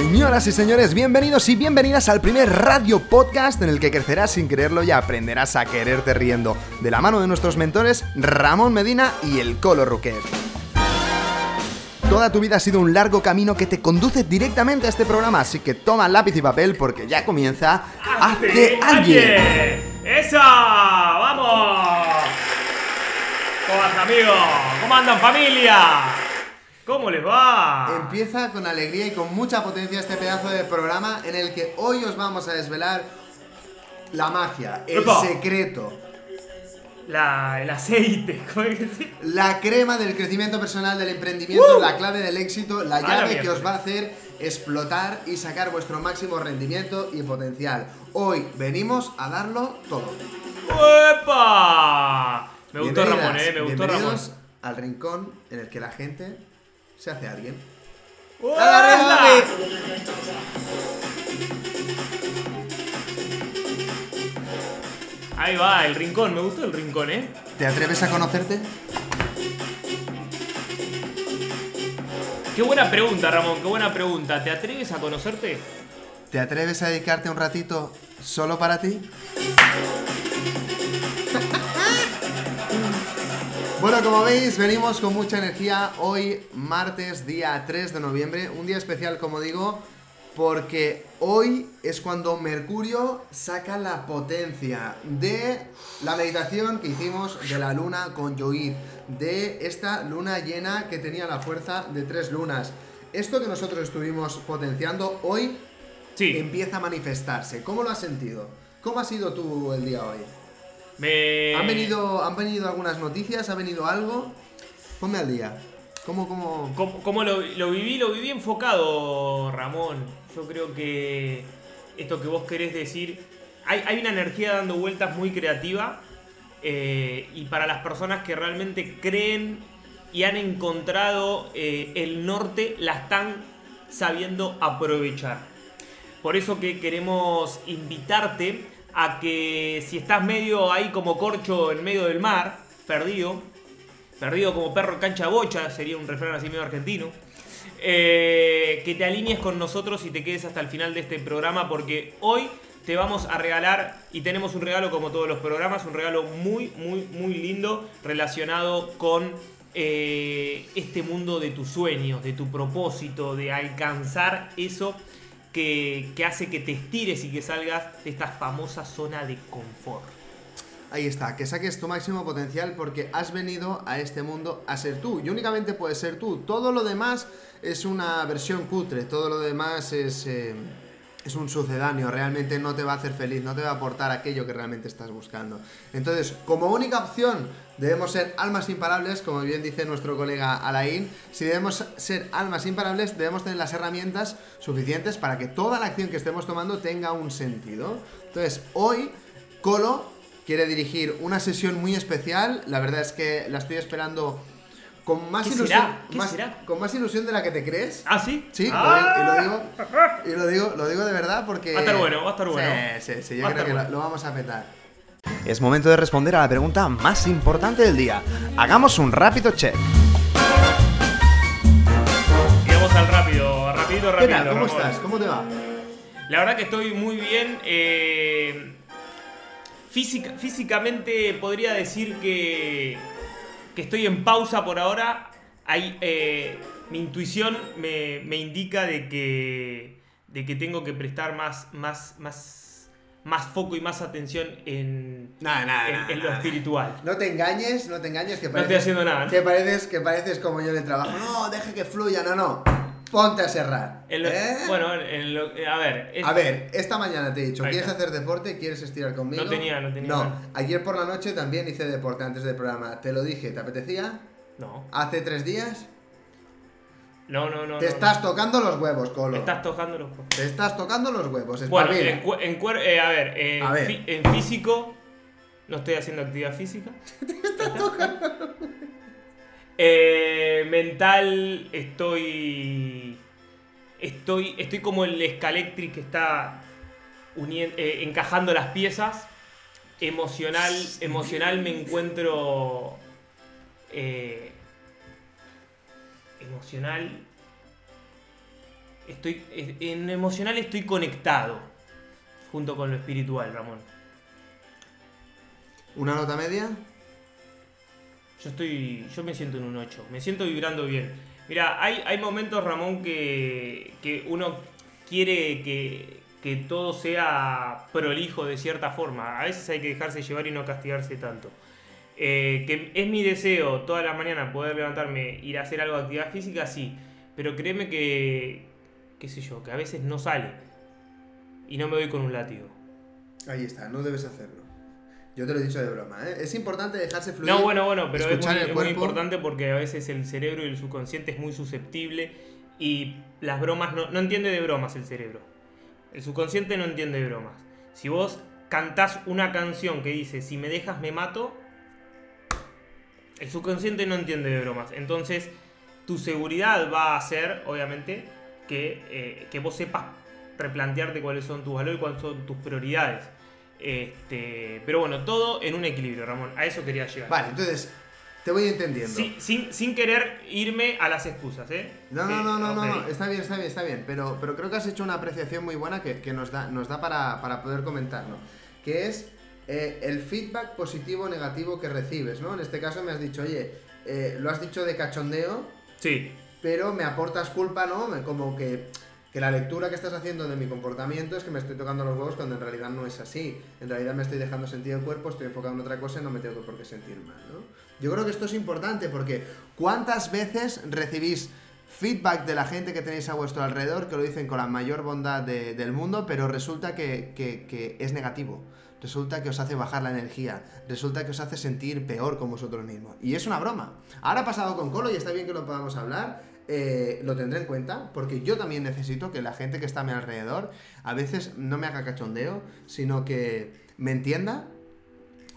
Señoras y señores, bienvenidos y bienvenidas al primer radio podcast en el que crecerás sin quererlo y aprenderás a quererte riendo, de la mano de nuestros mentores Ramón Medina y el Colo Ruquet. Toda tu vida ha sido un largo camino que te conduce directamente a este programa, así que toma lápiz y papel porque ya comienza Hazte alguien. ¡Esa! ¡Vamos! ¿Cómo andan, amigos? ¿Cómo andan, familia? ¿Cómo les va? Empieza con alegría y con mucha potencia este pedazo de programa en el que hoy os vamos a desvelar la magia, el Epa. secreto, La, el aceite, ¿cómo es que se- la crema del crecimiento personal, del emprendimiento, ¡Uh! la clave del éxito, la A la llave que mierda. os va a hacer explotar y sacar vuestro máximo rendimiento y potencial. Hoy venimos a darlo todo. ¡Epa! Me gustó Ramón, eh, me gustó Ramón. bienvenidos al rincón en el que la gente se hace alguien. ¡Hola! Ahí va, el rincón, me gustó el rincón, ¿eh? ¿Te atreves a conocerte? Qué buena pregunta, Ramón, qué buena pregunta. ¿Te atreves a conocerte? ¿Te atreves a dedicarte un ratito solo para ti? Bueno, como veis, venimos con mucha energía hoy, martes, día 3 de noviembre, un día especial, como digo, porque hoy es cuando Mercurio saca la potencia de la meditación que hicimos de la luna con Yoid, de esta luna llena que tenía la fuerza de tres lunas. Esto que nosotros estuvimos potenciando hoy Sí. empieza a manifestarse. ¿Cómo lo has sentido? ¿Cómo ha sido tú el día hoy? Me... ¿Han venido, ¿Han venido algunas noticias? ¿Ha venido algo? Ponme al día. ¿Cómo, cómo? ¿Cómo, cómo lo, lo viví? Lo viví enfocado, Ramón. Yo creo que esto que vos querés decir, hay, hay una energía dando vueltas muy creativa eh, y para las personas que realmente creen y han encontrado eh, el norte, la están sabiendo aprovechar. Por eso que queremos invitarte a que si estás medio ahí como corcho en medio del mar, perdido, perdido como perro cancha bocha, sería un refrán así medio argentino, eh, que te alinees con nosotros y te quedes hasta el final de este programa porque hoy te vamos a regalar, y tenemos un regalo como todos los programas, un regalo muy, muy, muy lindo relacionado con eh, este mundo de tus sueños, de tu propósito, de alcanzar eso que, hace que te estires y que salgas de esta famosa zona de confort. Ahí está, que saques tu máximo potencial porque has venido a este mundo a ser tú. Y únicamente puedes ser tú. Todo lo demás es una versión cutre. Todo lo demás es, eh, es un sucedáneo. Realmente no te va a hacer feliz, no te va a aportar aquello que realmente estás buscando. Entonces, como única opción, debemos ser almas imparables, como bien dice nuestro colega Alain. Si debemos ser almas imparables, debemos tener las herramientas suficientes para que toda la acción que estemos tomando tenga un sentido. Entonces, hoy, Colo quiere dirigir una sesión muy especial. La verdad es que la estoy esperando con más ¿Qué ilusión. será? ¿Qué más- será? Con más ilusión de la que te crees. ¿Ah, sí? Sí, lo Ah. digo- y lo digo, y lo digo, lo digo de verdad porque. Va a estar bueno, va a estar bueno. Sí, sí, sí, yo creo que lo, bueno. lo vamos a petar. Es momento de responder a la pregunta más importante del día. Hagamos un rápido check. Y vamos al rápido, ¿Qué rápido. tal? ¿Cómo Ramón. estás? ¿Cómo te va? La verdad que estoy muy bien. eh, física- físicamente podría decir que, que estoy en pausa por ahora. Hay, eh, mi intuición me, me indica de que, de que tengo que prestar más, más, más, más foco y más atención en, Nada, nada, en- nada, en lo espiritual. No te engañes, no te engañes que No pareces, estoy haciendo nada, ¿no? Que pareces, que pareces como yo en el trabajo. No, deja que fluya, no, no. Ponte a cerrar. En lo- ¿eh? Bueno, en lo- a ver. es- A ver, esta mañana te he dicho, ¿quieres hacer deporte? ¿Quieres estirar conmigo? No tenía- no tenía No, ayer por la noche también hice deporte antes del programa. Te lo dije, ¿te apetecía? No, ¿Hace tres días? no, no. no te no, estás tocando los huevos. Colo. Me estás tocando los cojones. Te estás tocando los huevos, Bueno, en, cu- en eh, a ver, eh, A ver. en físico no estoy haciendo actividad física. Eh, mental estoy estoy estoy como el Scalectric que está unien- eh, encajando las piezas. Emocional, emocional me encuentro eh, emocional estoy en emocional estoy conectado junto con lo espiritual, Ramón. ¿Una nota media? Yo estoy. Yo me siento en un 8. Me siento vibrando bien. Mira, hay, hay momentos, Ramón, que, que uno quiere que, que todo sea prolijo de cierta forma. A veces hay que dejarse llevar y no castigarse tanto. Eh, que es mi deseo toda la mañana poder levantarme, ir a hacer algo de actividad física, sí. Pero créeme que, qué sé yo, que a veces no sale. Y no me doy con un látigo. Ahí está, no debes hacerlo. Yo te lo he dicho de broma, ¿eh? Es importante dejarse fluir. No, bueno, bueno, pero es muy, es muy importante porque a veces el cerebro y el subconsciente es muy susceptible y las bromas no, no entiende de bromas el cerebro. El subconsciente no entiende de bromas. Si vos cantás una canción que dice si me dejas me mato, el subconsciente no entiende de bromas. Entonces, tu seguridad va a hacer, obviamente, que, eh, que vos sepas replantearte cuáles son tus valores y cuáles son tus prioridades. Este, pero bueno, todo en un equilibrio, Ramón. A eso quería llegar. Vale, entonces, te voy entendiendo. Sin, sin querer irme a las excusas, ¿eh? No, no, no, no, no, no, está bien, está bien, está bien, pero, pero creo que has hecho una apreciación muy buena que, que nos da, nos da para, para poder comentarlo, que es eh, el feedback positivo o negativo que recibes, ¿no? En este caso me has dicho, oye, eh, lo has dicho de cachondeo, Sí, pero me aportas culpa, ¿no? Como que, que la lectura que estás haciendo de mi comportamiento es que me estoy tocando los huevos cuando en realidad no es así. En realidad me estoy dejando sentir el cuerpo, estoy enfocado en otra cosa y no me tengo por qué sentir mal, ¿no? Yo creo que esto es importante porque ¿cuántas veces recibís feedback de la gente que tenéis a vuestro alrededor que lo dicen con la mayor bondad de- del mundo, pero resulta que, que- que es negativo? Resulta que os hace bajar la energía, resulta que os hace sentir peor con vosotros mismos. Y es una broma. Ahora ha pasado con Colo y está bien que lo podamos hablar. Eh, lo tendré en cuenta porque yo también necesito que la gente que está a mi alrededor a veces no me haga cachondeo, sino que me entienda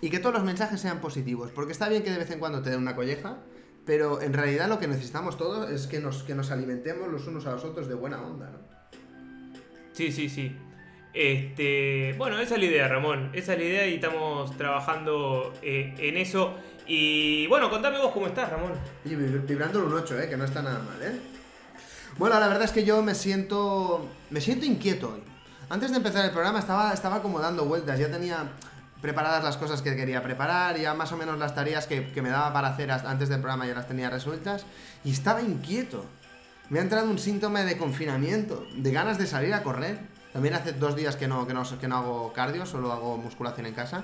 y que todos los mensajes sean positivos. Porque está bien que de vez en cuando te den una colleja, pero en realidad lo que necesitamos todos es que nos, que nos alimentemos los unos a los otros de buena onda, ¿no? sí, sí, sí. Este, bueno, esa es la idea, Ramón. Esa es la idea y estamos trabajando eh, en eso. Y bueno, contame vos cómo estás, Ramón. Oye, vib- vibrando en un 8, ¿eh? Que no está nada mal, ¿eh? Bueno, la verdad es que yo me siento. Me siento inquieto hoy. Antes de empezar el programa estaba, estaba como dando vueltas. Ya tenía preparadas las cosas que quería preparar. Ya más o menos las tareas que, que me daba para hacer antes del programa ya las tenía resueltas. Y estaba inquieto. Me ha entrado un síntoma de confinamiento. De ganas de salir a correr. También hace dos días que no, que no, que no hago cardio, solo hago musculación en casa.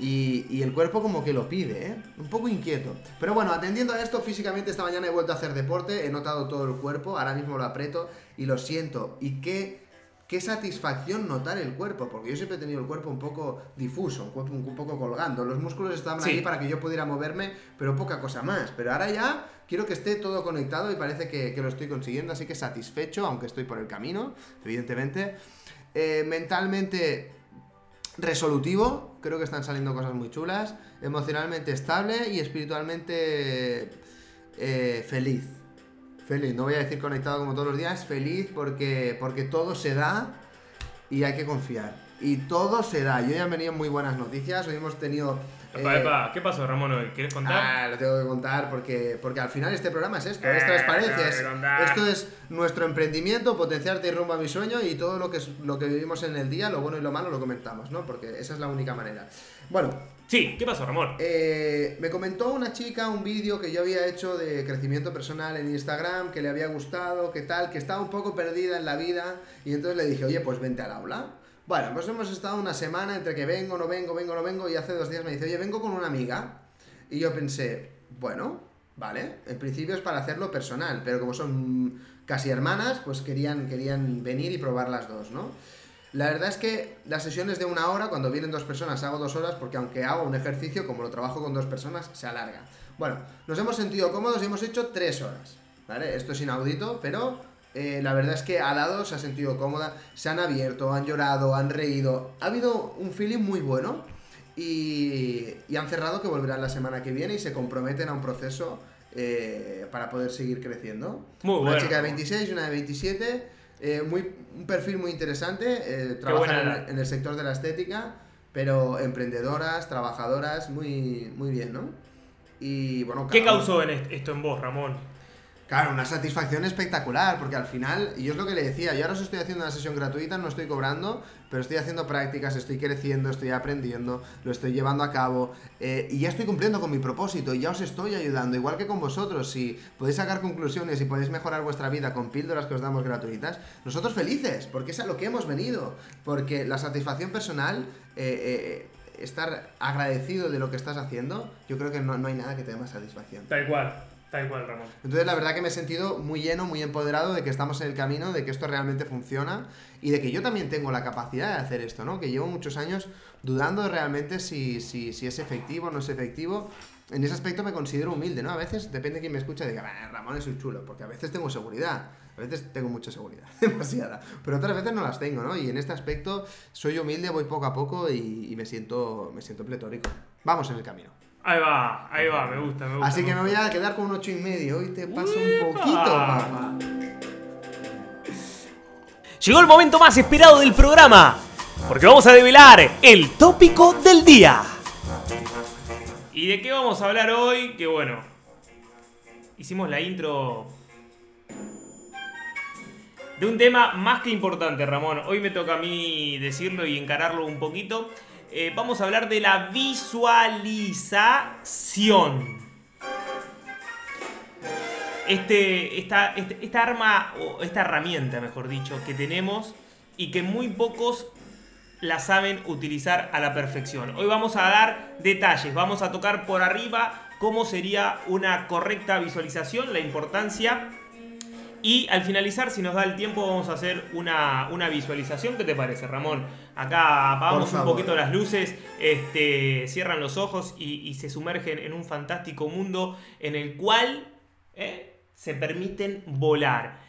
Y, y el cuerpo como que lo pide, ¿eh? Un poco inquieto. Pero bueno, atendiendo a esto, físicamente esta mañana he vuelto a hacer deporte, he notado todo el cuerpo, ahora mismo lo aprieto y lo siento. Y qué, qué satisfacción notar el cuerpo, porque yo siempre he tenido el cuerpo un poco difuso, un, cuerpo un poco colgando. Los músculos estaban Sí. ahí para que yo pudiera moverme, pero poca cosa más. Pero ahora ya quiero que esté todo conectado y parece que, que lo estoy consiguiendo, así que satisfecho, aunque estoy por el camino, evidentemente. Eh, mentalmente resolutivo, creo que están saliendo cosas muy chulas, emocionalmente estable y espiritualmente eh, feliz. Feliz, no voy a decir conectado como todos los días, feliz porque, porque todo se da y hay que confiar. Y todo se da. Yo ya han venido muy buenas noticias, hoy hemos tenido... Epa, eh, epa, ¿qué pasó, Ramón, hoy? ¿Quieres contar? Ah, lo tengo que contar porque, porque al final este programa es esto, Eh, es transparencia, es- esto es nuestro emprendimiento, potenciarte y rumbo a mi sueño y todo lo que, lo que vivimos en el día, lo bueno y lo malo lo comentamos, ¿no? Porque esa es la única manera. Bueno, Sí, ¿qué pasó, Ramón? eh, me comentó una chica un vídeo que yo había hecho de crecimiento personal en Instagram, que le había gustado, que tal, que estaba un poco perdida en la vida y entonces le dije, oye, pues vente al aula. Bueno, pues hemos estado una semana entre que vengo, no vengo, vengo, no vengo y hace dos días me dice, oye, vengo con una amiga. Y yo pensé, bueno, vale, en principio es para hacerlo personal, pero como son casi hermanas, pues querían, querían venir y probar las dos, ¿no? La verdad es que las sesiones de una hora, cuando vienen dos personas, hago dos horas, porque aunque hago un ejercicio, como lo trabajo con dos personas, se alarga. Bueno, nos hemos sentido cómodos y hemos hecho tres horas, ¿vale? Esto es inaudito, pero eh, la verdad es que al lado se ha sentido cómoda, se han abierto, han llorado, han reído. Ha habido un feeling muy bueno y, y han cerrado que volverán la semana que viene y se comprometen a un proceso eh, para poder seguir creciendo. Muy una bueno. chica de 26 y una de 27. eh, muy, un perfil muy interesante. eh, trabajan en, en el sector de la estética, pero emprendedoras, trabajadoras, muy, muy bien, ¿no? Y bueno, ¿Qué causó en est- esto en vos, Ramón? Claro, una satisfacción espectacular, porque al final, y yo es lo que le decía, yo ahora os estoy haciendo una sesión gratuita, no estoy cobrando, pero estoy haciendo prácticas, estoy creciendo, estoy aprendiendo, lo estoy llevando a cabo, eh, y ya estoy cumpliendo con mi propósito, y ya os estoy ayudando, igual que con vosotros, si podéis sacar conclusiones y podéis mejorar vuestra vida con píldoras que os damos gratuitas, nosotros felices, porque es a lo que hemos venido, porque la satisfacción personal... Eh, eh, estar agradecido de lo que estás haciendo, yo creo que no, no hay nada que te dé más satisfacción. Tal cual. Tal cual, Ramón. Entonces, la verdad que me he sentido muy lleno, muy empoderado de que estamos en el camino, de que esto realmente funciona y de que yo también tengo la capacidad de hacer esto, ¿no? Que llevo muchos años dudando realmente si, si, si es efectivo o no es efectivo. En ese aspecto me considero humilde, ¿no? A veces depende de quién me escucha diga, Ramón es un chulo, porque a veces tengo seguridad, a veces tengo mucha seguridad, demasiada, pero otras veces no las tengo, ¿no? Y en este aspecto soy humilde, voy poco a poco y, y me, siento, me siento pletórico. Vamos en el camino. Ahí va, ahí va, me gusta, me gusta. Así que me voy a quedar con un ocho y medio. Hoy te paso un poquito, papá. Llegó el momento más esperado del programa, porque vamos a develar el tópico del día. ¿Y de qué vamos a hablar hoy? Que bueno, hicimos la intro de un tema más que importante, Ramón. Hoy me toca a mí decirlo y encararlo un poquito. Eh, vamos a hablar de la visualización. Este, esta, este, esta arma, o esta herramienta, mejor dicho, que tenemos y que muy pocos la saben utilizar a la perfección. Hoy vamos a dar detalles, vamos a tocar por arriba cómo sería una correcta visualización, la importancia y al finalizar, si nos da el tiempo, vamos a hacer una, visualización. ¿Qué te parece, Ramón? Acá apagamos un poquito las luces, este, cierran los ojos y, se sumergen en un fantástico mundo en el cual eh, se permiten volar.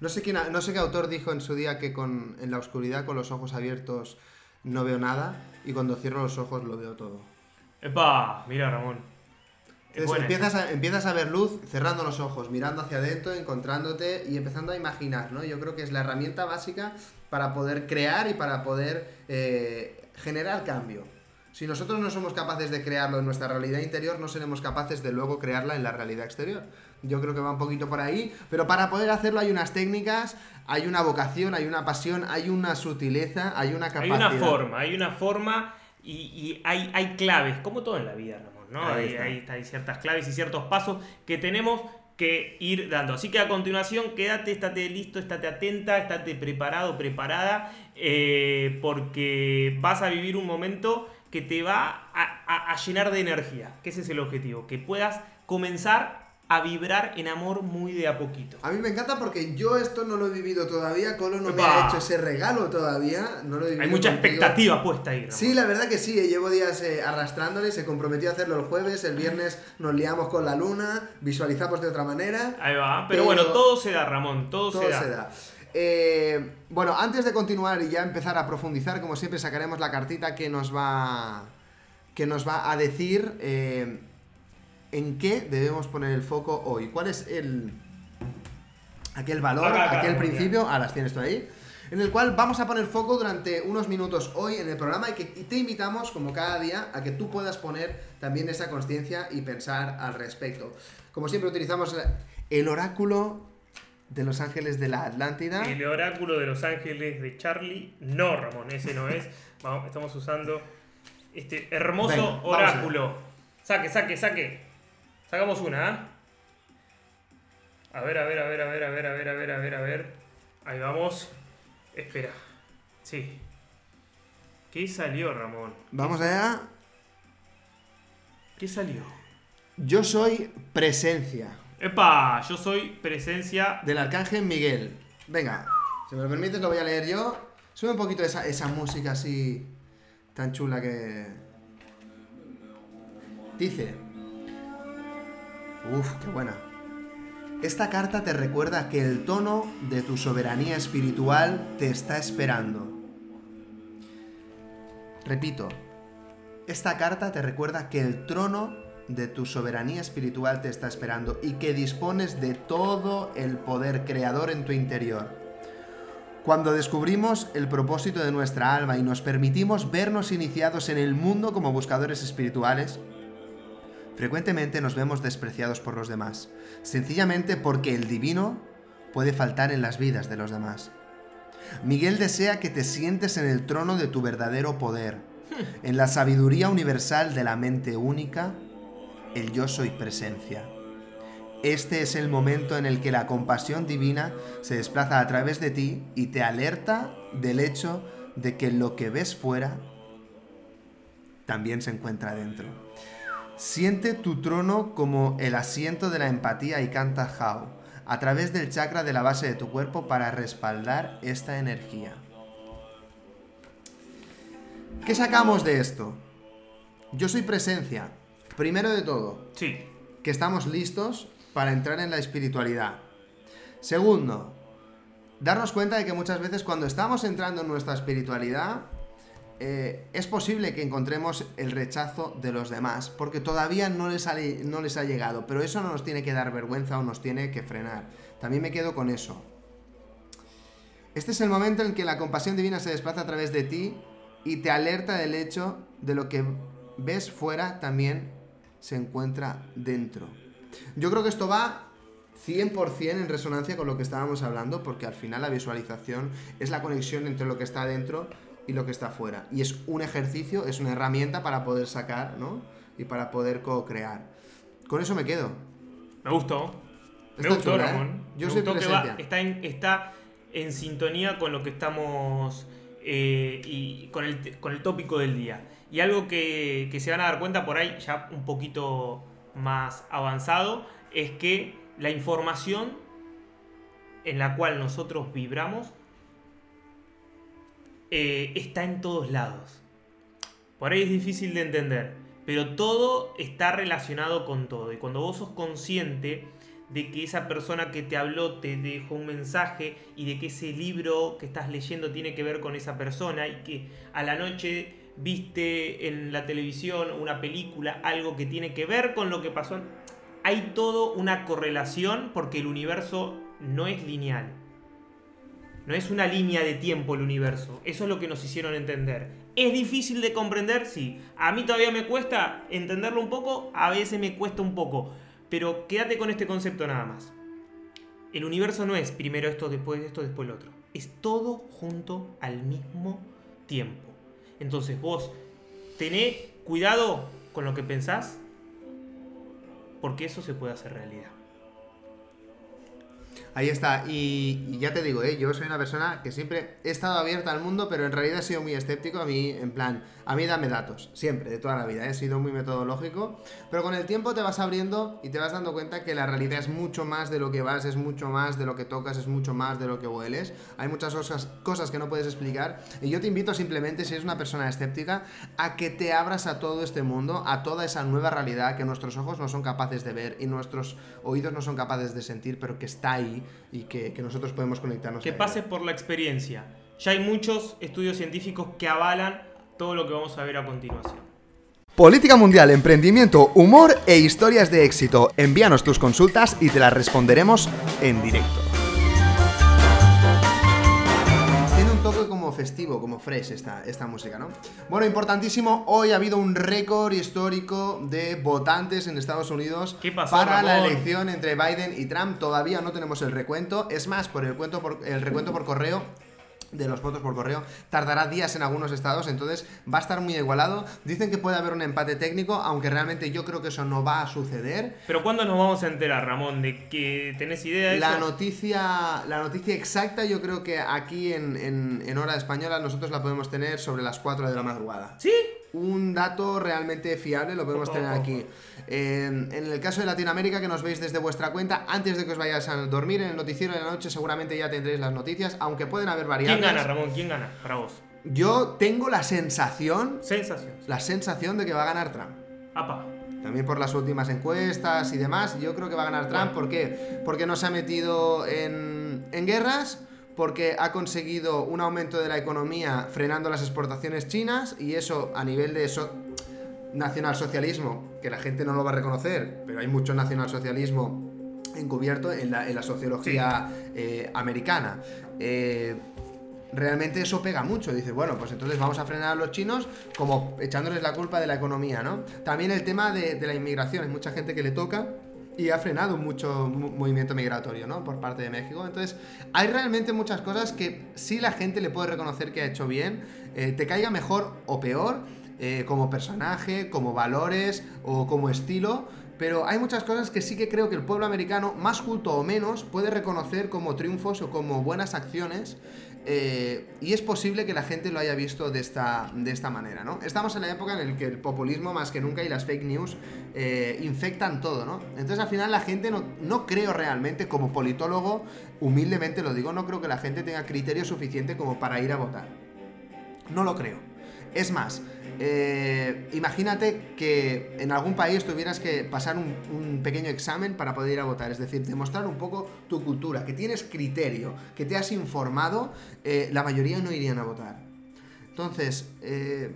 No sé, quién, no sé qué autor dijo en su día que con, en la oscuridad, con los ojos abiertos, no veo nada y cuando cierro los ojos lo veo todo. ¡Epa! Mira, Ramón. Entonces empiezas a, empiezas a ver luz cerrando los ojos, mirando hacia adentro, encontrándote y empezando a imaginar, ¿no? Yo creo que es la herramienta básica para poder crear y para poder eh, generar cambio. Si nosotros no somos capaces de crearlo en nuestra realidad interior, no seremos capaces de luego crearla en la realidad exterior. Yo creo que va un poquito por ahí, pero para poder hacerlo hay unas técnicas, hay una vocación, hay una pasión, hay una sutileza, hay una capacidad. Hay una forma, hay una forma y, y hay, hay claves, como todo en la vida, ¿no? Ahí, está. hay ciertas claves y ciertos pasos que tenemos que ir dando. Así que a continuación, quédate, estate listo, estate atenta, estate preparado, preparada, eh, porque vas a vivir un momento que te va a, a llenar de energía, que ese es el objetivo, que puedas comenzar a vibrar en amor muy de a poquito. A mí me encanta porque yo esto no lo he vivido todavía, Colo no me ha hecho ese regalo todavía, no lo he Hay mucha expectativa puesta ahí. Sí, la verdad que sí, eh, llevo días eh, arrastrándole, se comprometió a hacerlo el jueves, el viernes nos liamos con la luna, visualizamos de otra manera. Ahí va, pero, bueno, todo se da, Ramón, todo, se da. Eh, bueno, antes de continuar y ya empezar a profundizar, como siempre sacaremos la cartita que nos va que nos va a decir en qué debemos poner el foco hoy. ¿Cuál es el aquel valor, aquel principio? Ah, las tienes tú ahí. En el cual vamos a poner foco durante unos minutos hoy en el programa y que te invitamos, como cada día, a que tú puedas poner también esa conciencia y pensar al respecto. Como siempre utilizamos el oráculo de los ángeles de la Atlántida. El oráculo de los ángeles de Charlie. No, Ramón, ese no es. Vamos, estamos usando este hermoso oráculo. Saque, saque, saque. Sacamos una, ¿eh? A ver, a ver, a ver, a ver, a ver, a ver, a ver, a ver, a ver. Ahí vamos. Espera. Sí. ¿Qué salió, Ramón? Vamos allá. ¿Qué salió? Yo soy presencia. ¡Epa! Yo soy presencia. Del arcángel Miguel. Venga, si me lo permites, lo voy a leer yo. Sube un poquito esa, esa música así tan chula que. Dice. Uf, qué buena. Esta carta te recuerda que el tono de tu soberanía espiritual te está esperando. Repito, esta carta te recuerda que el trono de tu soberanía espiritual te está esperando y que dispones de todo el poder creador en tu interior. Cuando descubrimos el propósito de nuestra alma y nos permitimos vernos iniciados en el mundo como buscadores espirituales, Frecuentemente nos vemos despreciados por los demás, sencillamente porque el divino puede faltar en las vidas de los demás. Miguel desea que te sientes en el trono de tu verdadero poder, en la sabiduría universal de la mente única, el yo soy presencia. Este es el momento en el que la compasión divina se desplaza a través de ti y te alerta del hecho de que lo que ves fuera también se encuentra dentro. Siente tu trono como el asiento de la empatía y canta How a través del chakra de la base de tu cuerpo para respaldar esta energía. ¿Qué sacamos de esto? Yo soy presencia. Primero de todo, Sí. que estamos listos para entrar en la espiritualidad. Segundo, darnos cuenta de que muchas veces cuando estamos entrando en nuestra espiritualidad, eh, es posible que encontremos el rechazo de los demás, porque todavía no les, ha, no les ha llegado, pero eso no nos tiene que dar vergüenza o nos tiene que frenar. También me quedo con eso. Este es el momento en que la compasión divina se desplaza a través de ti y te alerta del hecho de lo que ves fuera también se encuentra dentro. Yo creo que esto va 100% en resonancia con lo que estábamos hablando, porque al final la visualización es la conexión entre lo que está dentro y lo que está fuera. Y es un ejercicio, es una herramienta para poder sacar, ¿no? Y para poder co-crear. Con eso me quedo. Me gustó. Me Está gustó, chula, ¿eh? Ramón. Yo Me soy gustó que va- está, en, está en sintonía con lo que estamos. eh, y con el, con el tópico del día. Y algo que, que se van a dar cuenta por ahí, ya un poquito más avanzado, es que la información en la cual nosotros vibramos eh, está en todos lados. Por ahí es difícil de entender, pero todo está relacionado con todo. Y cuando vos sos consciente de que esa persona que te habló te dejó un mensaje y de que ese libro que estás leyendo tiene que ver con esa persona y que a la noche viste en la televisión una película algo que tiene que ver con lo que pasó, hay todo una correlación porque el universo no es lineal. No es una línea de tiempo el universo. Eso es lo que nos hicieron entender. ¿Es difícil de comprender? Sí. A mí todavía me cuesta entenderlo un poco, a veces me cuesta un poco. Pero quédate con este concepto nada más. El universo no es primero esto, después esto, después lo otro. Es todo junto al mismo tiempo. Entonces vos tené cuidado con lo que pensás, porque eso se puede hacer realidad. Ahí está, y, ya te digo, ¿eh? yo soy una persona que siempre he estado abierta al mundo, pero en realidad he sido muy escéptico. A mí, en plan, a mí dame datos, siempre, de toda la vida. He sido muy metodológico, pero con el tiempo te vas abriendo y te vas dando cuenta que la realidad es mucho más de lo que vas, es mucho más de lo que tocas, es mucho más de lo que hueles. Hay muchas cosas, cosas que no puedes explicar. Y yo te invito simplemente, si eres una persona escéptica, a que te abras a todo este mundo, a toda esa nueva realidad que nuestros ojos no son capaces de ver y nuestros oídos no son capaces de sentir, pero que está ahí y que, que nosotros podemos conectarnos. Que a pases por la experiencia. Ya hay muchos estudios científicos que avalan todo lo que vamos a ver a continuación. Política mundial, emprendimiento, humor e historias de éxito. Envíanos tus consultas y te las responderemos en directo. Festivo, como fresh esta, esta música, ¿no? Bueno, importantísimo, hoy ha habido un récord histórico de votantes en Estados Unidos ¿Qué pasó, para la elección entre Biden y Trump. Todavía no tenemos el recuento. Es más, por el, cuento por, el recuento por correo de los votos por correo tardará días en algunos estados, entonces va a estar muy igualado. Dicen que puede haber un empate técnico, aunque realmente yo creo que eso no va a suceder. Pero ¿cuándo nos vamos a enterar, Ramón, de que tenés idea de La eso? noticia, la noticia exacta yo creo que aquí en, en- en hora española nosotros la podemos tener sobre las 4 de la madrugada. ¿Sí? Un dato realmente fiable lo podemos tener aquí. Eh, en el caso de Latinoamérica, que nos veis desde vuestra cuenta, antes de que os vayáis a dormir, en el noticiero de la noche seguramente ya tendréis las noticias, aunque pueden haber variables. ¿Quién gana, Ramón? ¿Quién gana para vos? Yo tengo la sensación, Sensación. la sensación de que va a ganar Trump. Apa. También por las últimas encuestas y demás, yo creo que va a ganar Trump. ¿Por qué? Porque no se ha metido en, en guerras, porque ha conseguido un aumento de la economía frenando las exportaciones chinas y eso a nivel de so- nacionalsocialismo, que la gente no lo va a reconocer, pero hay mucho nacionalsocialismo encubierto en la, en la sociología eh, americana. Eh, realmente eso pega mucho. Dices, bueno, pues entonces vamos a frenar a los chinos como echándoles la culpa de la economía, ¿no? También el tema de, de la inmigración, hay mucha gente que le toca y ha frenado mucho mu- movimiento migratorio, ¿no? Por parte de México. Entonces, hay realmente muchas cosas que sí la gente le puede reconocer que ha hecho bien, eh, te caiga mejor o peor, eh, como personaje, como valores o como estilo. Pero hay muchas cosas que sí que creo que el pueblo americano, más culto o menos, puede reconocer como triunfos o como buenas acciones. Eh, y es posible que la gente lo haya visto de esta, de esta manera, ¿no? Estamos en la época en la que el populismo más que nunca y las fake news eh, infectan todo, ¿no? Entonces al final la gente no, no creo realmente, como politólogo, humildemente lo digo, no creo que la gente tenga criterio suficiente como para ir a votar. No lo creo. Es más, eh, imagínate que en algún país tuvieras que pasar un, pequeño examen para poder ir a votar, es decir, demostrar un poco tu cultura, que tienes criterio, que te has informado, eh, la mayoría no irían a votar. Entonces, eh,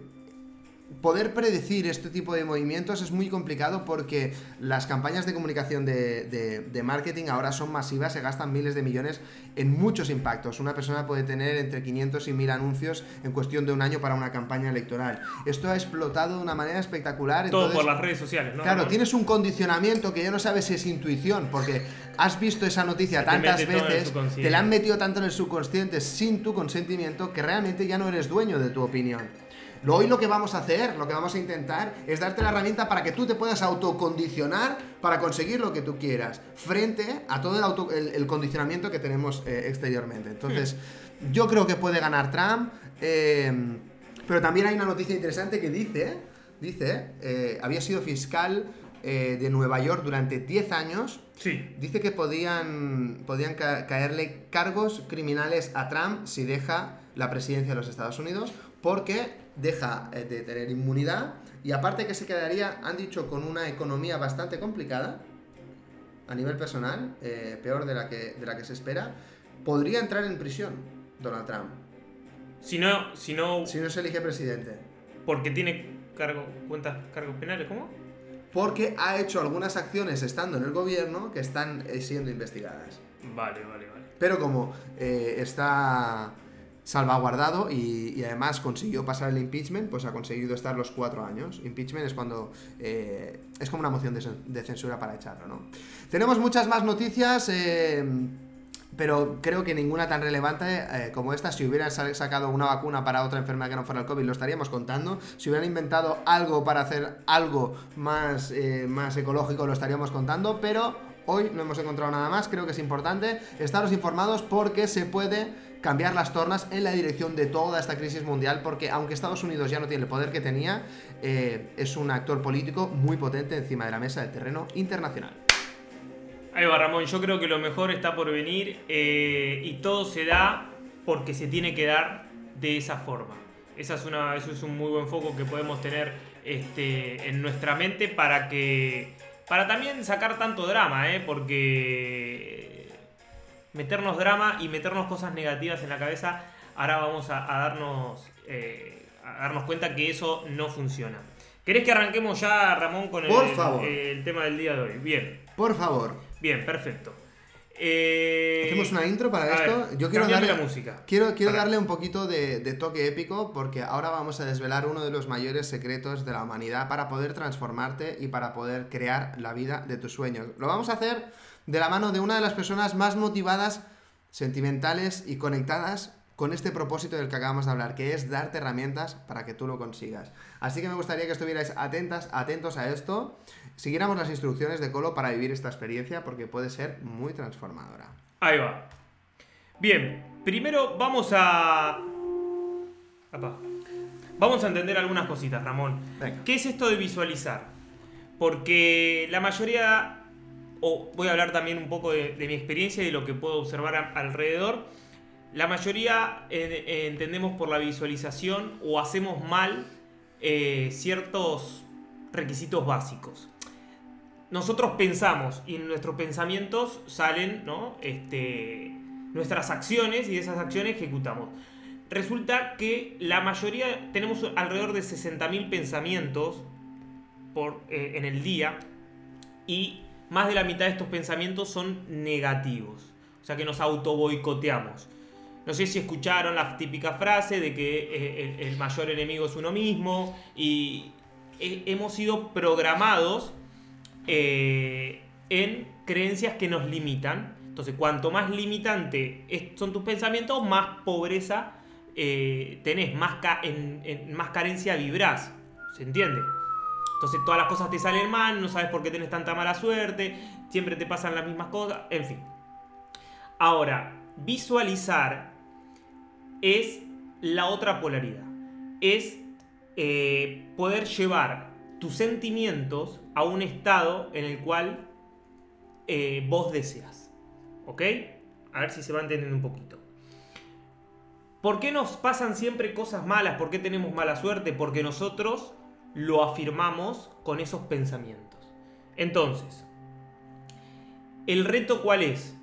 poder predecir este tipo de movimientos es muy complicado porque las campañas de comunicación de, de- de marketing ahora son masivas, se gastan miles de millones en muchos impactos. Una persona puede tener entre 500 y 1000 anuncios en cuestión de un año para una campaña electoral. Esto ha explotado de una manera espectacular. Todo entonces- por las redes sociales, ¿no? Claro, tienes un condicionamiento que ya no sabes si es intuición, porque has visto esa noticia Se tantas veces, te la han metido tanto en el subconsciente sin tu consentimiento que realmente ya no eres dueño de tu opinión. Lo hoy lo que vamos a hacer, lo que vamos a intentar, es darte la herramienta para que tú te puedas autocondicionar para conseguir lo que tú quieras, frente a todo el, auto- el- el condicionamiento que tenemos eh, exteriormente. Entonces, yo creo que puede ganar Trump, eh, pero también hay una noticia interesante que dice, dice, eh, había sido fiscal de Nueva York durante 10 años Sí. Dice que podían, podían ca- caerle cargos criminales a Trump si deja la presidencia de los Estados Unidos, porque deja eh, de tener inmunidad y aparte que se quedaría, han dicho, con una economía bastante complicada a nivel personal, eh, peor de la, que, de la que se espera, podría entrar en prisión Donald Trump Si no, si no, si no se elige presidente. porque tiene cargo, cuentas, cargos penales, ¿cómo? Porque ha hecho algunas acciones estando en el gobierno que están eh, siendo investigadas. Vale, vale, vale. Pero como eh, está salvaguardado y, además consiguió pasar el impeachment, pues ha conseguido estar los cuatro años. Impeachment es cuando eh, es como una moción de, cen- de censura para echarlo, ¿no? Tenemos muchas más noticias. eh, pero creo que ninguna tan relevante eh, como esta. Si hubieran sa- sacado una vacuna para otra enfermedad que no fuera el COVID, lo estaríamos contando. Si hubieran inventado algo para hacer algo más, más ecológico, lo estaríamos contando. Pero hoy no hemos encontrado nada más. Creo que es importante estaros informados porque se puede cambiar las tornas en la dirección de toda esta crisis mundial. Porque aunque Estados Unidos ya no tiene el poder que tenía, eh, es un actor político muy potente encima de la mesa del terreno internacional. Ahí va, Ramón. Yo creo que lo mejor está por venir eh, y todo se da porque se tiene que dar de esa forma. Esa es una, eso es un muy buen foco que podemos tener este, en nuestra mente para que. Para también sacar tanto drama, ¿eh? Porque meternos drama y meternos cosas negativas en la cabeza, ahora vamos a, a darnos, eh, a darnos cuenta que eso no funciona. ¿Querés que arranquemos ya, Ramón, con el, Por favor. el tema del día de hoy? Bien. Por favor. Bien, perfecto. Eh, Hacemos una intro para a esto. ver, Yo quiero darle la música. Quiero, quiero darle un poquito de, de toque épico porque ahora vamos a desvelar uno de los mayores secretos de la humanidad para poder transformarte y para poder crear la vida de tus sueños. Lo vamos a hacer de la mano de una de las personas más motivadas, sentimentales y conectadas con este propósito del que acabamos de hablar, que es darte herramientas para que tú lo consigas. Así que me gustaría que estuvierais atentas, atentos a esto, siguiéramos las instrucciones de Colo para vivir esta experiencia porque puede ser muy transformadora. Ahí va. Bien, primero vamos a. Vamos a entender algunas cositas, Ramón. Venga. ¿Qué es esto de visualizar? Porque la mayoría, o voy a hablar también un poco de, de mi experiencia y de lo que puedo observar a- alrededor, la mayoría eh, eh, entendemos por la visualización o hacemos mal eh, ciertos requisitos básicos. Nosotros pensamos y en nuestros pensamientos salen ¿no? este, nuestras acciones y de esas acciones ejecutamos. Resulta que la mayoría tenemos alrededor de 60.000 pensamientos por, en el día y más de la mitad de estos pensamientos son negativos. O sea que nos auto boicoteamos. No sé si escucharon la típica frase de que eh, el, mayor enemigo es uno mismo y he- hemos sido programados eh, en creencias que nos limitan. Entonces, cuanto más limitante son tus pensamientos, más pobreza eh, tenés, más, ca- en más carencia vibrás. ¿Se entiende? Entonces todas las cosas te salen mal, no sabes por qué tenés tanta mala suerte, siempre te pasan las mismas cosas, en fin. Ahora, visualizar es la otra polaridad. Es eh, poder llevar tus sentimientos a un estado en el cual eh, vos deseas. ¿Ok? A ver si se va entendiendo un poquito. ¿Por qué nos pasan siempre cosas malas? ¿Por qué tenemos mala suerte? Porque nosotros lo afirmamos con esos pensamientos. Entonces, ¿el reto cuál es?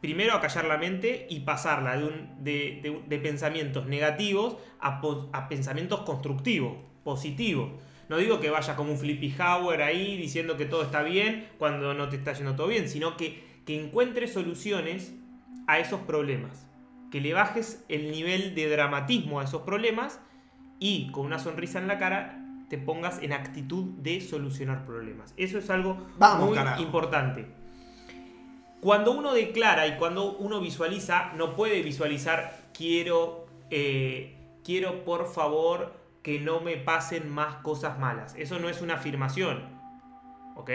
Primero acallar la mente y pasarla de, un- de- de- de pensamientos negativos a, a pensamientos constructivos, positivos. No digo que vaya como un flippy Howard ahí diciendo que todo está bien cuando no te está yendo todo bien, sino que, que encuentres soluciones a esos problemas. Que le bajes el nivel de dramatismo a esos problemas y con una sonrisa en la cara te pongas en actitud de solucionar problemas. Eso es algo Vamos, muy carajo. importante. Cuando uno declara y cuando uno visualiza, no puede visualizar quiero, eh, quiero por favor que no me pasen más cosas malas. Eso no es una afirmación. ¿Ok?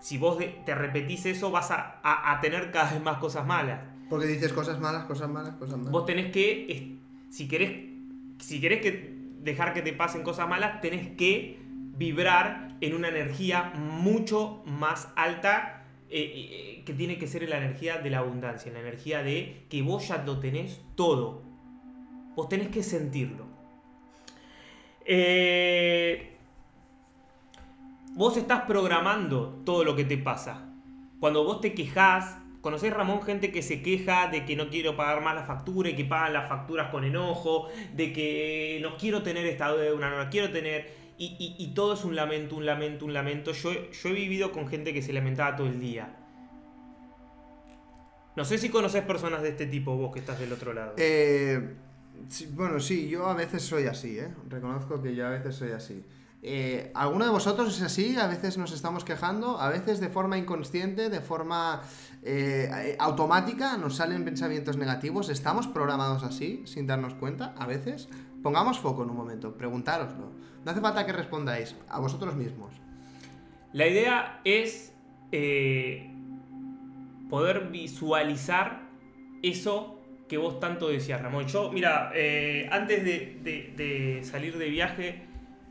Si vos te repetís eso, vas a, a- a tener cada vez más cosas malas. Porque dices cosas malas, cosas malas, cosas malas. Vos tenés que, si querés, si querés que dejar que te pasen cosas malas, tenés que vibrar en una energía mucho más alta eh, eh, que tiene que ser la energía de la abundancia, la energía de que vos ya lo tenés todo. Vos tenés que sentirlo. Eh, vos estás programando todo lo que te pasa. Cuando vos te quejás, conocés Ramón gente que se queja de que no quiero pagar más la factura y que pagan las facturas con enojo, de que no quiero tener esta deuda, no la quiero tener. Y, y- y todo es un lamento, un lamento, un lamento. Yo, yo he vivido con gente que se lamentaba todo el día. No sé si conoces personas de este tipo, vos que estás del otro lado. Eh, sí, bueno, sí, yo a veces soy así, ¿eh? Reconozco que yo a veces soy así. Eh, ¿Alguno de vosotros es así? A veces nos estamos quejando, a veces de forma inconsciente, de forma eh, automática, nos salen pensamientos negativos. ¿Estamos programados así, sin darnos cuenta? A veces. Pongamos foco en un momento, preguntároslo. No hace falta que respondáis, a vosotros mismos. La idea es eh, poder visualizar eso que vos tanto decías, Ramón. Yo, mira, eh, antes de, de- salir de viaje,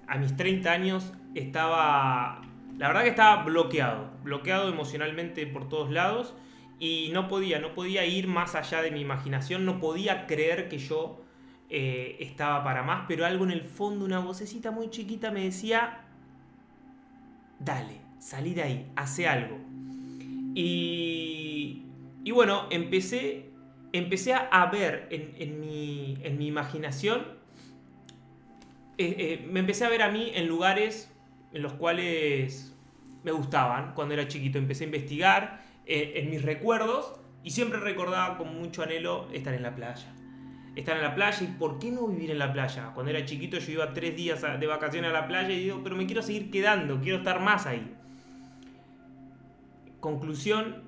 a mis 30 años, estaba, la verdad que estaba bloqueado, bloqueado emocionalmente por todos lados y no podía, no podía ir más allá de mi imaginación, no podía creer que yo eh, estaba para más, pero algo en el fondo, una vocecita muy chiquita me decía, dale, salí de ahí, hace algo. Y, y bueno, empecé, empecé a ver en, en mi, en mi imaginación, eh, eh, me empecé a ver a mí en lugares en los cuales me gustaban cuando era chiquito. Empecé a investigar en mis recuerdos y siempre recordaba con mucho anhelo estar en la playa. Estar en la playa y por qué no vivir en la playa. Cuando era chiquito yo iba tres días de vacaciones a la playa y digo, pero me quiero seguir quedando, quiero estar más ahí. Conclusión,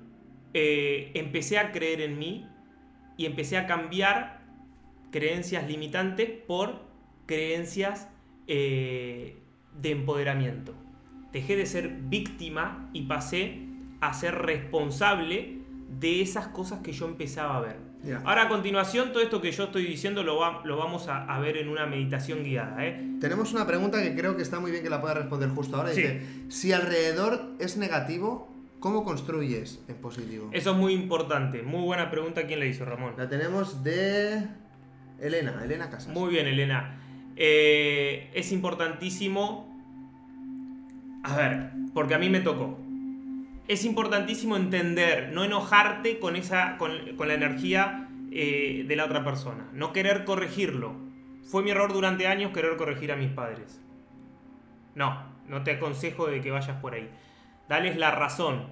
eh, empecé a creer en mí y empecé a cambiar creencias limitantes por creencias eh, de empoderamiento. Dejé de ser víctima y pasé a ser responsable de esas cosas que yo empezaba a ver. Ahora a continuación todo esto que yo estoy diciendo lo, va- lo vamos a, a ver en una meditación guiada. ¿eh? Tenemos una pregunta que creo que está muy bien que la pueda responder justo ahora. Sí. Dice, si alrededor es negativo, ¿cómo construyes en positivo? Eso es muy importante. Muy buena pregunta. ¿Quién la hizo, Ramón? La tenemos de Elena, Elena Casas. Muy bien, Elena. Eh, es importantísimo. A ver, porque a mí me tocó. Es importantísimo entender, no enojarte con, esa, con, con la energía eh, de la otra persona. No querer corregirlo. Fue mi error durante años querer corregir a mis padres. No, no te aconsejo de que vayas por ahí. Dales la razón,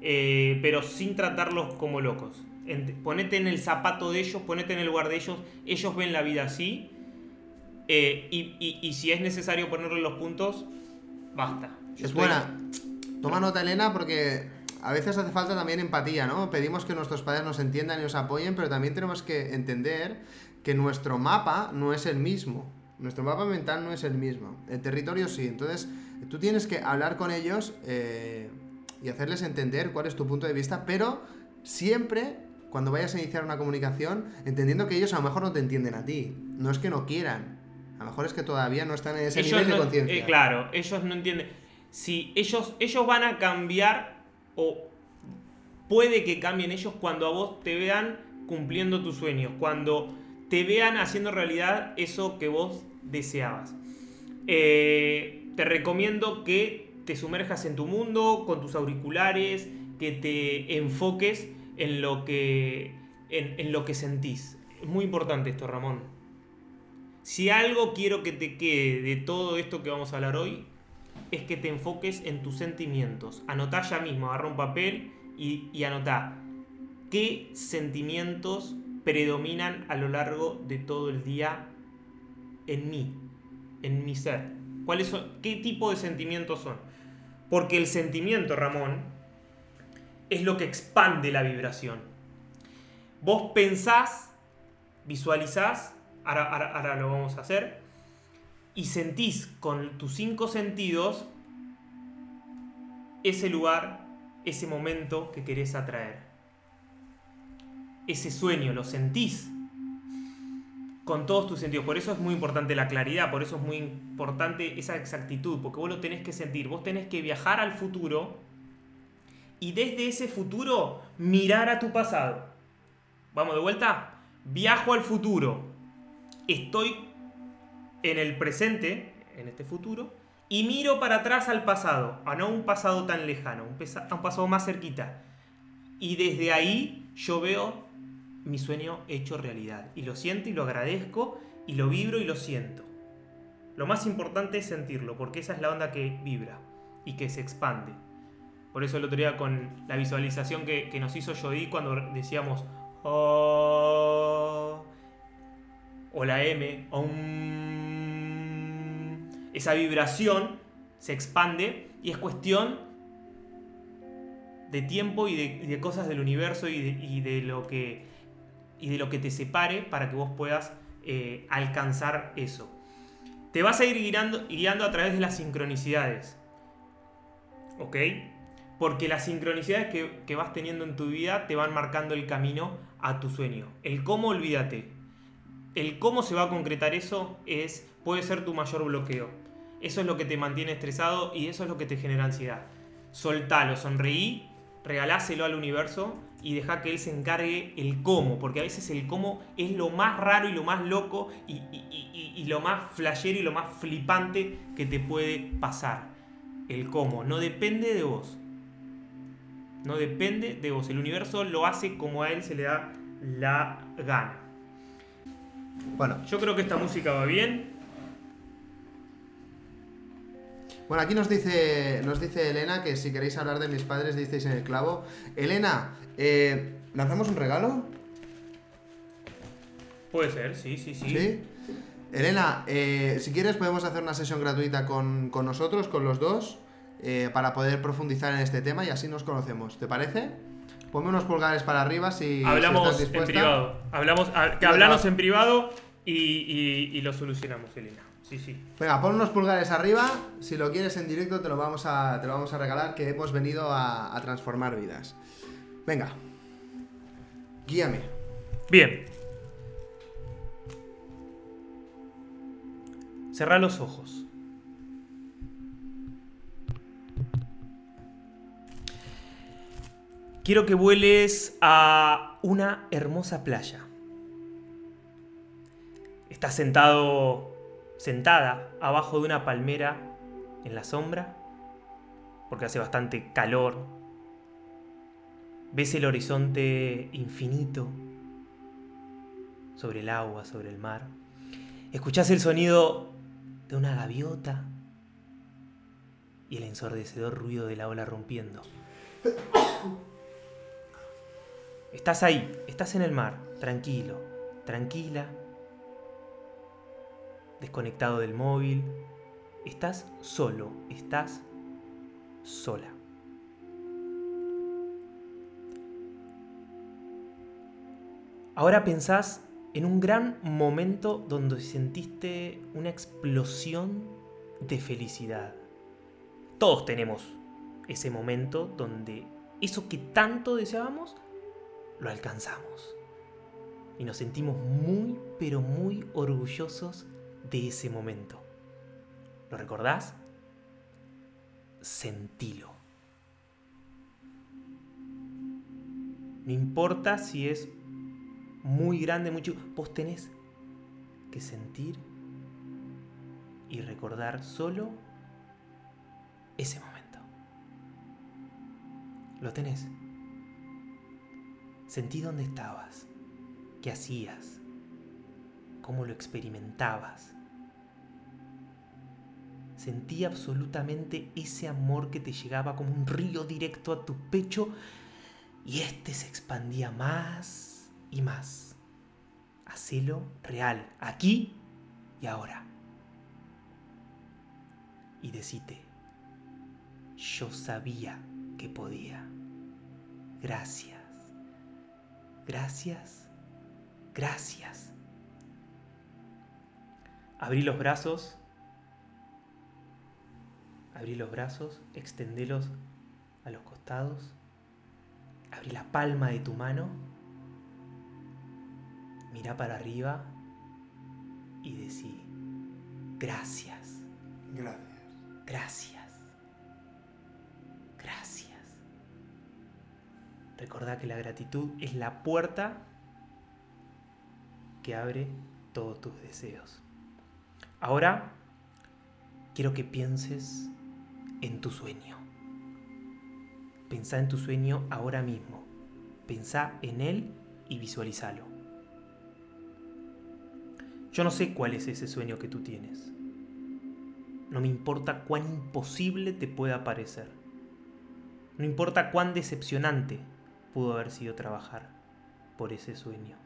eh, pero sin tratarlos como locos. Ent- ponete en el zapato de ellos, ponete en el lugar de ellos. Ellos ven la vida así. eh, y, y- y si es necesario ponerle los puntos, basta. Yo Es estoy- buena. Toma nota, Elena, porque a veces hace falta también empatía, ¿no? Pedimos que nuestros padres nos entiendan y nos apoyen, pero también tenemos que entender que nuestro mapa no es el mismo. Nuestro mapa mental no es el mismo. El territorio sí. Entonces, tú tienes que hablar con ellos eh, y hacerles entender cuál es tu punto de vista, pero siempre cuando vayas a iniciar una comunicación, entendiendo que ellos a lo mejor no te entienden a ti. No es que no quieran. A lo mejor es que todavía no están en ese ellos nivel de conciencia. eh, claro, ellos no entienden. Si ellos, ellos van a cambiar o puede que cambien ellos cuando a vos te vean cumpliendo tus sueños, cuando te vean haciendo realidad eso que vos deseabas. Eh, te recomiendo que te sumerjas en tu mundo con tus auriculares, que te enfoques en lo que, en, en lo que sentís. Es muy importante esto, Ramón. Si algo quiero que te quede de todo esto que vamos a hablar hoy, es que te enfoques en tus sentimientos. Anotá ya mismo, agarra un papel y, y anotá qué sentimientos predominan a lo largo de todo el día en mí, en mi ser. ¿Cuáles son, ¿Qué tipo de sentimientos son? Porque el sentimiento, Ramón, es lo que expande la vibración. Vos pensás, visualizás, ahora, ahora- ahora lo vamos a hacer, y sentís con tus cinco sentidos ese lugar, ese momento que querés atraer. Ese sueño, lo sentís con todos tus sentidos. Por eso es muy importante la claridad, por eso es muy importante esa exactitud, porque vos lo tenés que sentir, vos tenés que viajar al futuro y desde ese futuro mirar a tu pasado. Vamos de vuelta. Viajo al futuro. Estoy en el presente, en este futuro, y miro para atrás al pasado, a no un pasado tan lejano, un, pesa- a un pasado más cerquita. Y desde ahí yo veo mi sueño hecho realidad. Y lo siento y lo agradezco y lo vibro y lo siento. Lo más importante es sentirlo, porque esa es la onda que vibra y que se expande. Por eso el otro día con la visualización que, que nos hizo Jody cuando decíamos "Oh", o la M, "Om", esa vibración se expande y es cuestión de tiempo y de, cosas del universo y de, y de lo que y de lo que te separe para que vos puedas eh, alcanzar eso. Te vas a ir guiando, guiando a través de las sincronicidades. ¿Ok? Porque las sincronicidades que, que vas teniendo en tu vida te van marcando el camino a tu sueño. El cómo, olvídate. El cómo se va a concretar eso es, puede ser tu mayor bloqueo. Eso es lo que te mantiene estresado y eso es lo que te genera ansiedad. Soltalo, sonreí, regaláselo al universo y deja que él se encargue el cómo, porque a veces el cómo es lo más raro y lo más loco y, y- y- y- y lo más flashero y lo más flipante que te puede pasar. El cómo, no depende de vos. No depende de vos. El universo lo hace como a él se le da la gana. Bueno, Yo creo que esta música va bien. Bueno, aquí nos dice, nos dice Elena que si queréis hablar de mis padres disteis en el clavo. Elena, eh, ¿lanzamos un regalo? Puede ser, sí, sí, sí. ¿Sí? Elena, eh, si quieres podemos hacer una sesión gratuita con, con nosotros, con los dos, eh, para poder profundizar en este tema y así nos conocemos. ¿Te parece? Ponme unos pulgares para arriba si, si Hablamos estás en privado. Hablamos, a- que hablanos en privado y, y- y lo solucionamos, Elena. Sí, sí. Venga, pon unos pulgares arriba. Si lo quieres en directo, te lo vamos a, te lo vamos a regalar, que hemos venido a, a transformar vidas. Venga. Guíame. Bien. Cerrá los ojos. Quiero que vueles a una hermosa playa. Estás sentado, sentada, abajo de una palmera en la sombra, porque hace bastante calor. Ves el horizonte infinito sobre el agua, sobre el mar. Escuchás el sonido de una gaviota y el ensordecedor ruido de la ola rompiendo. Estás ahí, estás en el mar, tranquilo, tranquila, desconectado del móvil, estás solo, estás sola. Ahora pensás en un gran momento donde sentiste una explosión de felicidad. Todos tenemos ese momento donde eso que tanto deseábamos, lo alcanzamos. Y nos sentimos muy, pero muy orgullosos de ese momento. ¿Lo recordás? Sentilo. No importa si es muy grande, muy chico. Vos tenés que sentir y recordar solo ese momento. Lo tenés. Sentí dónde estabas, qué hacías, cómo lo experimentabas. Sentí absolutamente ese amor que te llegaba como un río directo a tu pecho y este se expandía más y más. Hacelo real, aquí y ahora. Y decite, yo sabía que podía. Gracias. Gracias. Gracias. Abrí los brazos. Abrí los brazos, extendelos a los costados. Abrí la palma de tu mano mira para arriba y decí, gracias. Gracias. Gracias. Gracias. Recordá que la gratitud es la puerta que abre todos tus deseos. Ahora quiero que pienses en tu sueño. Pensá en tu sueño ahora mismo. Pensá en él y visualízalo. Yo no sé cuál es ese sueño que tú tienes. No me importa cuán imposible te pueda parecer. No importa cuán decepcionante pudo haber sido trabajar por ese sueño.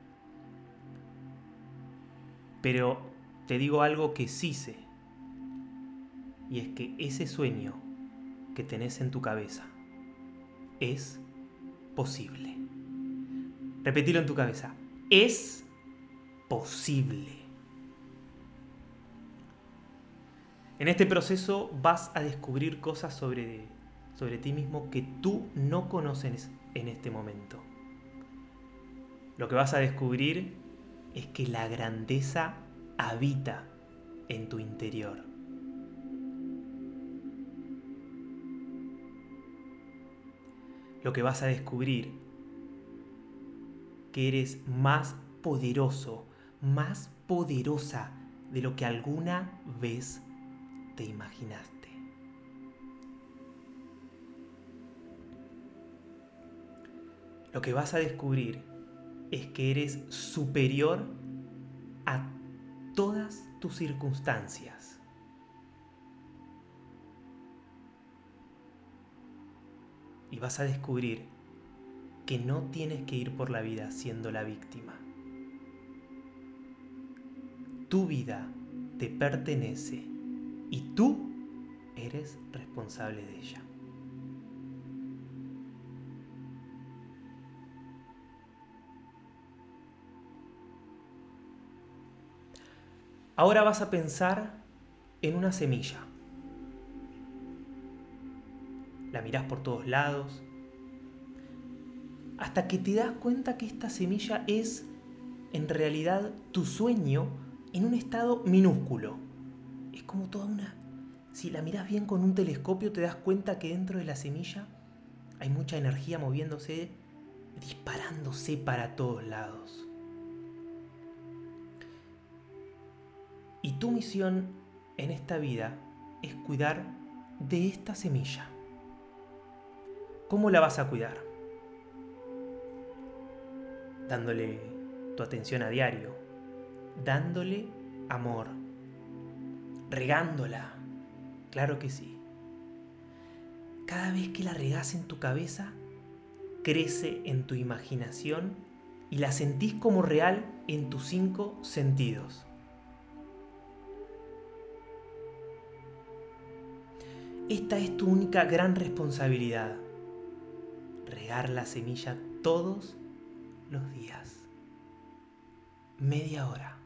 Pero te digo algo que sí sé. Y es que ese sueño que tenés en tu cabeza es posible. Repetilo en tu cabeza. Es posible. En este proceso vas a descubrir cosas sobre, sobre ti mismo que tú no conoces en este momento. Lo que vas a descubrir es que la grandeza habita en tu interior. Lo que vas a descubrir que eres más poderoso, más poderosa de lo que alguna vez te imaginaste. Lo que vas a descubrir es que eres superior a todas tus circunstancias. Y vas a descubrir que no tienes que ir por la vida siendo la víctima. Tu vida te pertenece y tú eres responsable de ella. Ahora vas a pensar en una semilla. La mirás por todos lados. Hasta que te das cuenta que esta semilla es en realidad tu sueño en un estado minúsculo es como toda una... Si la miras bien con un telescopio te das cuenta que dentro de la semilla hay mucha energía moviéndose, disparándose para todos lados. Y tu misión en esta vida es cuidar de esta semilla. ¿Cómo la vas a cuidar? Dándole tu atención a diario, dándole amor, regándola. Claro que sí. Cada vez que la regas en tu cabeza, crece en tu imaginación y la sentís como real en tus cinco sentidos. Esta es tu única gran responsabilidad. Regar la semilla todos los días. Media hora.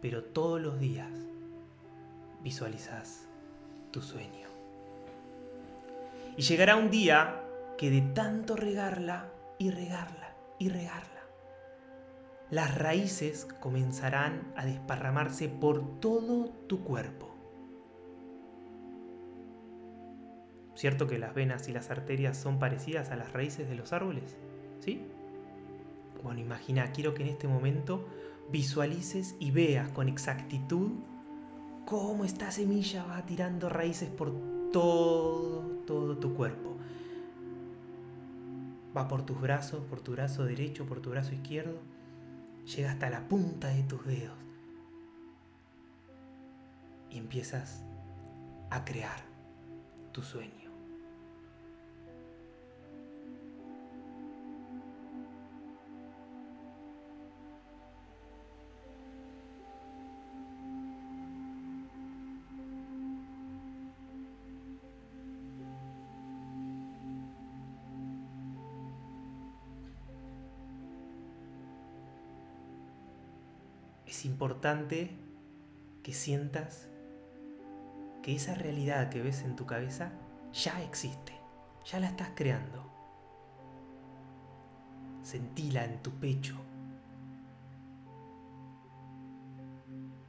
Pero todos los días visualizas tu sueño. Y llegará un día que de tanto regarla y regarla y regarla, las raíces comenzarán a desparramarse por todo tu cuerpo. ¿Cierto que las venas y las arterias son parecidas a las raíces de los árboles? ¿Sí? Bueno, imagina, quiero que en este momento visualices y veas con exactitud cómo esta semilla va tirando raíces por todo, todo tu cuerpo. Va por tus brazos, por tu brazo derecho, por tu brazo izquierdo, llega hasta la punta de tus dedos y empiezas a crear tu sueño. Es importante que sientas que esa realidad que ves en tu cabeza ya existe, ya la estás creando. Sentila en tu pecho.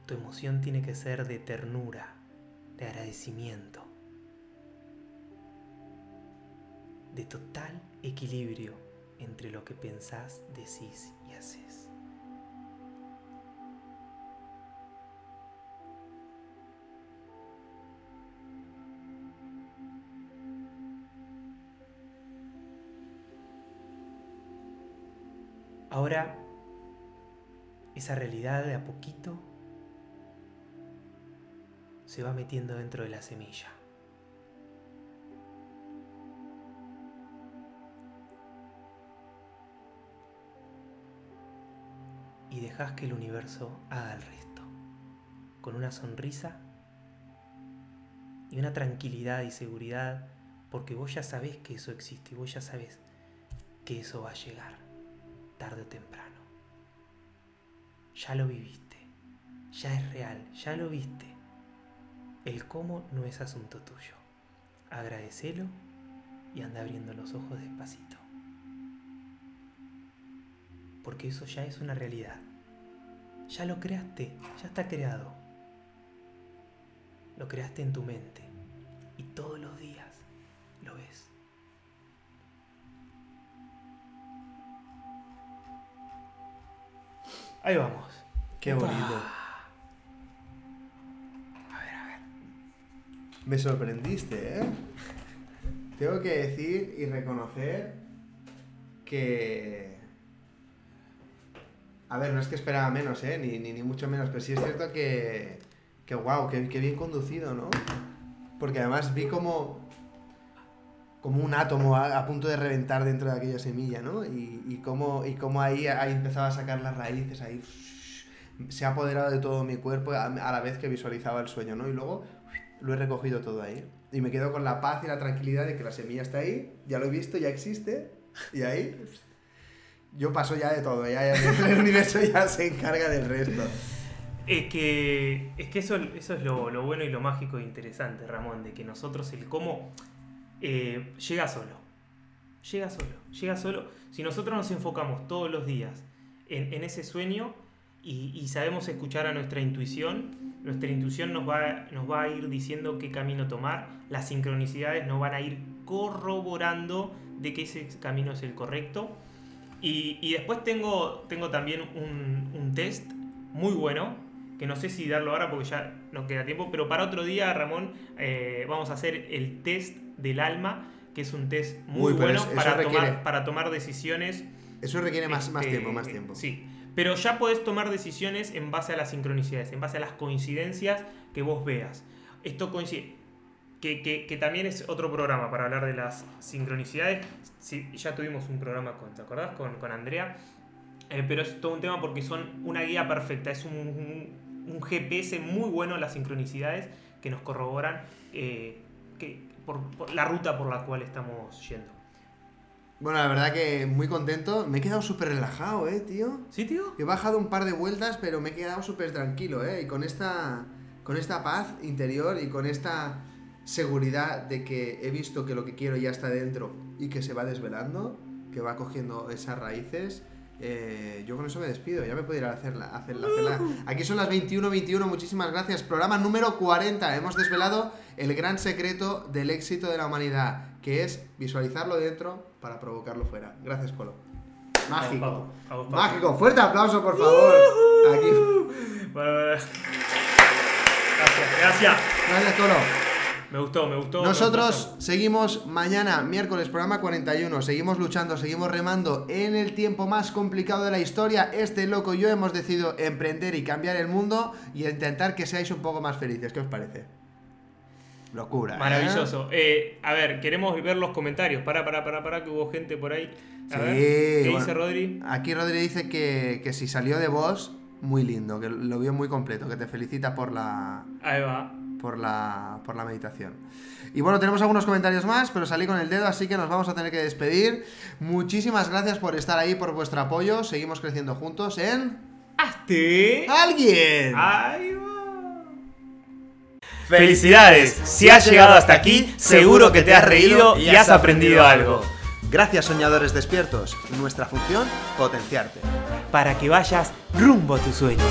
Tu emoción tiene que ser de ternura, de agradecimiento, de total equilibrio entre lo que pensás, decís y haces. Ahora, esa realidad de a poquito se va metiendo dentro de la semilla. Y dejas que el universo haga el resto, con una sonrisa y una tranquilidad y seguridad, porque vos ya sabés que eso existe y vos ya sabés que eso va a llegar tarde o temprano. Ya lo viviste, ya es real, ya lo viste. El cómo no es asunto tuyo. Agradecelo y anda abriendo los ojos despacito. Porque eso ya es una realidad. Ya lo creaste, ya está creado. Lo creaste en tu mente y todos Ahí vamos. Qué bonito. A ver, a ver. Me sorprendiste, ¿eh? Tengo que decir y reconocer que... A ver, no es que esperaba menos, ¿eh? Ni, ni, ni mucho menos, pero sí es cierto que... Que wow, que, que bien conducido, ¿no? Porque además vi como... Como un átomo a, punto de reventar dentro de aquella semilla, ¿no? Y, y cómo, y cómo ahí, ahí empezaba a sacar las raíces, ahí se ha apoderado de todo mi cuerpo a, la vez que visualizaba el sueño, ¿no? Y luego lo he recogido todo ahí. Y me quedo con la paz y la tranquilidad de que la semilla está ahí, ya lo he visto, ya existe, y ahí yo paso ya de todo, ya el universo ya se encarga del resto. Es que, es que eso, eso es lo, lo bueno y lo mágico e interesante, Ramón, de que nosotros el cómo eh, llega solo. Llega solo, llega solo. Si nosotros nos enfocamos todos los días en, ese sueño y, sabemos escuchar a nuestra intuición, nuestra intuición nos va, nos va a ir diciendo qué camino tomar, las sincronicidades nos van a ir corroborando de que ese camino es el correcto. Y, después tengo, tengo también un, test muy bueno, que no sé si darlo ahora porque ya no queda tiempo, pero para otro día, Ramón, eh, vamos a hacer el test del alma, que es un test muy Uy, bueno para, requiere- tomar, para tomar decisiones. Eso requiere más, más este, tiempo, más tiempo. Sí, pero ya podés tomar decisiones en base a las sincronicidades, en base a las coincidencias que vos veas. Esto coincide. que, que- que también es otro programa para hablar de las sincronicidades. Sí, ya tuvimos un programa con, ¿te acordás? Con, con Andrea. Eh, pero es todo un tema porque son una guía perfecta. Es un, un- un GPS muy bueno las sincronicidades que nos corroboran eh, que, por, por la ruta por la cual estamos yendo. Bueno, la verdad que muy contento. Me he quedado súper relajado, ¿eh, tío? ¿Sí, tío? He bajado un par de vueltas, pero me he quedado súper tranquilo, ¿eh? Y con esta, con esta paz interior y con esta seguridad de que he visto que lo que quiero ya está dentro y que se va desvelando, que va cogiendo esas raíces, eh, yo con eso me despido. Ya me puedo ir a hacerla, hacerla, hacerla. Aquí son las 21.21, muchísimas gracias. Programa número 40. Hemos desvelado el gran secreto del éxito de la humanidad, que es visualizarlo dentro para provocarlo fuera. Gracias, Colo. Mágico. Vamos, vamos, vamos. Mágico. Fuerte aplauso, por favor. Aquí. Bueno, bueno. Gracias, gracias. Gracias, Colo. Me gustó, me gustó. Nosotros seguimos mañana, miércoles, programa 41. Seguimos luchando, seguimos remando en el tiempo más complicado de la historia. Este loco y yo hemos decidido emprender y cambiar el mundo y intentar que seáis un poco más felices. ¿Qué os parece? Locura. ¿eh? Maravilloso. Eh, a ver, queremos ver los comentarios. Para, para, para, para, que hubo gente por ahí. A Sí, ver, ¿qué bueno. dice Rodri? Aquí Rodri dice que, que si salió de vos, muy lindo, que lo vio muy completo, que te felicita por la, Ahí va. Por la, por la meditación. Y bueno, tenemos algunos comentarios más, pero salí con el dedo, así que nos vamos a tener que despedir. Muchísimas gracias por estar ahí, por vuestro apoyo. Seguimos creciendo juntos en... ¡Hazte! ¡Alguien! Va. Felicidades. Si has llegado hasta aquí, seguro que te has reído y has aprendido algo. Gracias, soñadores despiertos. Nuestra función, potenciarte. Para que vayas rumbo a tu sueño.